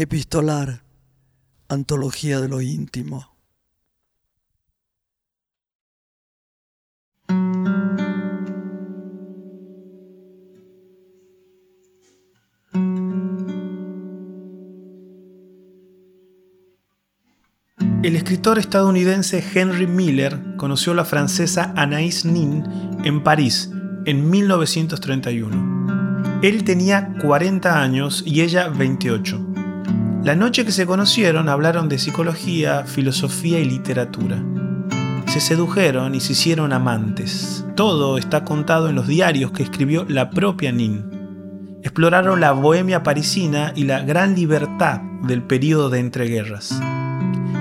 Epistolar, Antología de lo íntimo. El escritor estadounidense Henry Miller conoció a la francesa Anaïs Nin en París en 1931. Él tenía 40 años y ella 28. La noche que se conocieron hablaron de psicología, filosofía y literatura. Se sedujeron y se hicieron amantes. Todo está contado en los diarios que escribió la propia Nin. Exploraron la bohemia parisina y la gran libertad del período de entreguerras.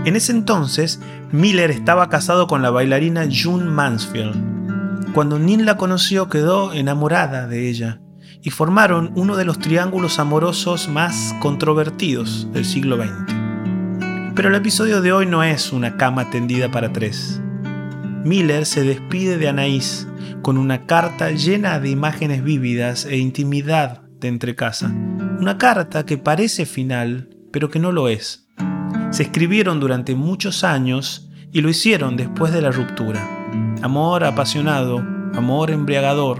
En ese entonces, Miller estaba casado con la bailarina June Mansfield. Cuando Nin la conoció, quedó enamorada de ella y formaron uno de los triángulos amorosos más controvertidos del siglo XX. Pero el episodio de hoy no es una cama tendida para tres. Miller se despide de Anaís con una carta llena de imágenes vívidas e intimidad de entrecasa. Una carta que parece final, pero que no lo es se escribieron durante muchos años y lo hicieron después de la ruptura. Amor apasionado, amor embriagador,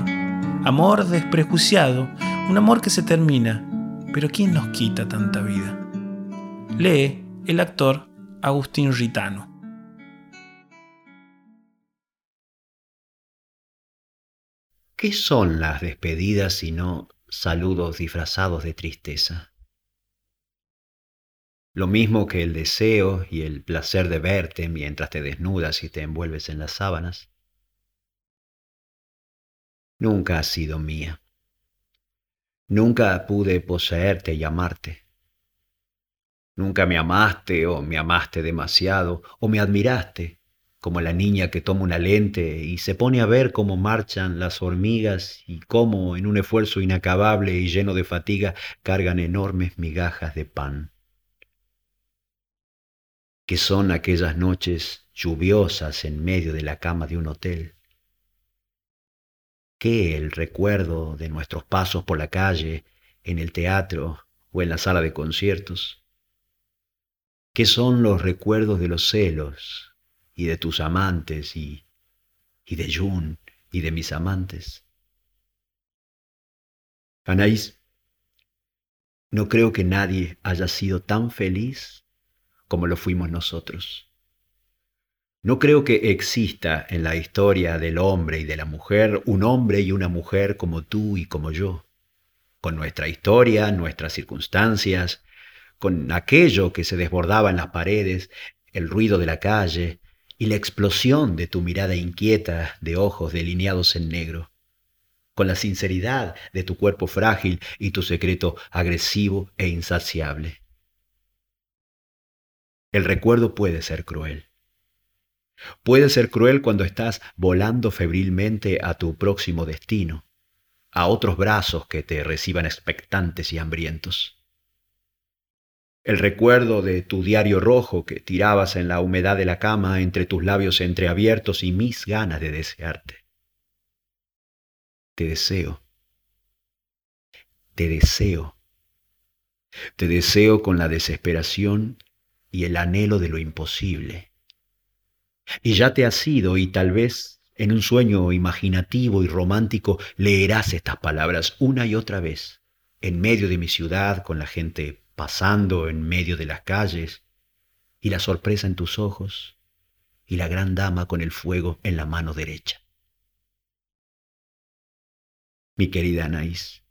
amor desprejuiciado, un amor que se termina. Pero ¿quién nos quita tanta vida? Lee el actor Agustín Ritano. ¿Qué son las despedidas sino saludos disfrazados de tristeza? lo mismo que el deseo y el placer de verte mientras te desnudas y te envuelves en las sábanas. Nunca has sido mía. Nunca pude poseerte y amarte. Nunca me amaste o me amaste demasiado o me admiraste, como la niña que toma una lente y se pone a ver cómo marchan las hormigas y cómo en un esfuerzo inacabable y lleno de fatiga cargan enormes migajas de pan que son aquellas noches lluviosas en medio de la cama de un hotel. ¿Qué el recuerdo de nuestros pasos por la calle, en el teatro o en la sala de conciertos? ¿Qué son los recuerdos de los celos y de tus amantes y, y de June y de mis amantes? Anaís, no creo que nadie haya sido tan feliz como lo fuimos nosotros. No creo que exista en la historia del hombre y de la mujer un hombre y una mujer como tú y como yo, con nuestra historia, nuestras circunstancias, con aquello que se desbordaba en las paredes, el ruido de la calle y la explosión de tu mirada inquieta de ojos delineados en negro, con la sinceridad de tu cuerpo frágil y tu secreto agresivo e insaciable. El recuerdo puede ser cruel. Puede ser cruel cuando estás volando febrilmente a tu próximo destino, a otros brazos que te reciban expectantes y hambrientos. El recuerdo de tu diario rojo que tirabas en la humedad de la cama entre tus labios entreabiertos y mis ganas de desearte. Te deseo. Te deseo. Te deseo con la desesperación y el anhelo de lo imposible. Y ya te has ido y tal vez en un sueño imaginativo y romántico leerás estas palabras una y otra vez, en medio de mi ciudad, con la gente pasando en medio de las calles, y la sorpresa en tus ojos, y la gran dama con el fuego en la mano derecha. Mi querida Anaís,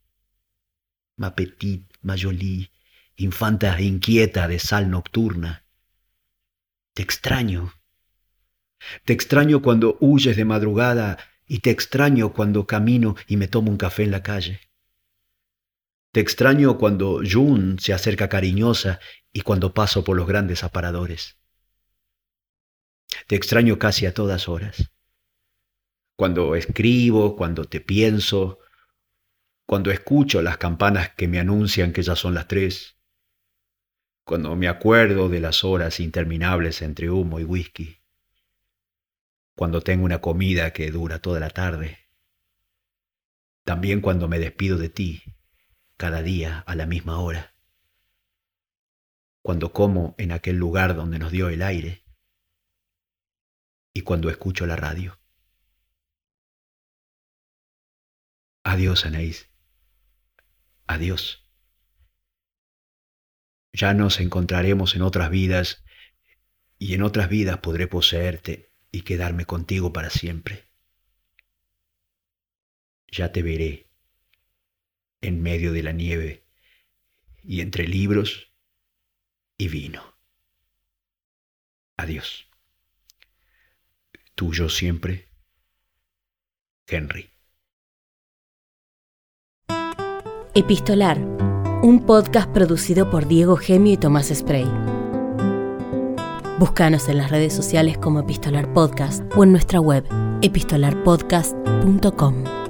ma petite, ma infanta inquieta de sal nocturna. Te extraño. Te extraño cuando huyes de madrugada y te extraño cuando camino y me tomo un café en la calle. Te extraño cuando June se acerca cariñosa y cuando paso por los grandes aparadores. Te extraño casi a todas horas. Cuando escribo, cuando te pienso, cuando escucho las campanas que me anuncian que ya son las tres, cuando me acuerdo de las horas interminables entre humo y whisky, cuando tengo una comida que dura toda la tarde, también cuando me despido de ti cada día a la misma hora. cuando como en aquel lugar donde nos dio el aire y cuando escucho la radio. Adiós, Anaís. Adiós. Ya nos encontraremos en otras vidas y en otras vidas podré poseerte y quedarme contigo para siempre. Ya te veré en medio de la nieve y entre libros y vino. Adiós. Tuyo siempre, Henry. Epistolar, un podcast producido por Diego Gemio y Tomás Spray. Búscanos en las redes sociales como Epistolar Podcast o en nuestra web epistolarpodcast.com.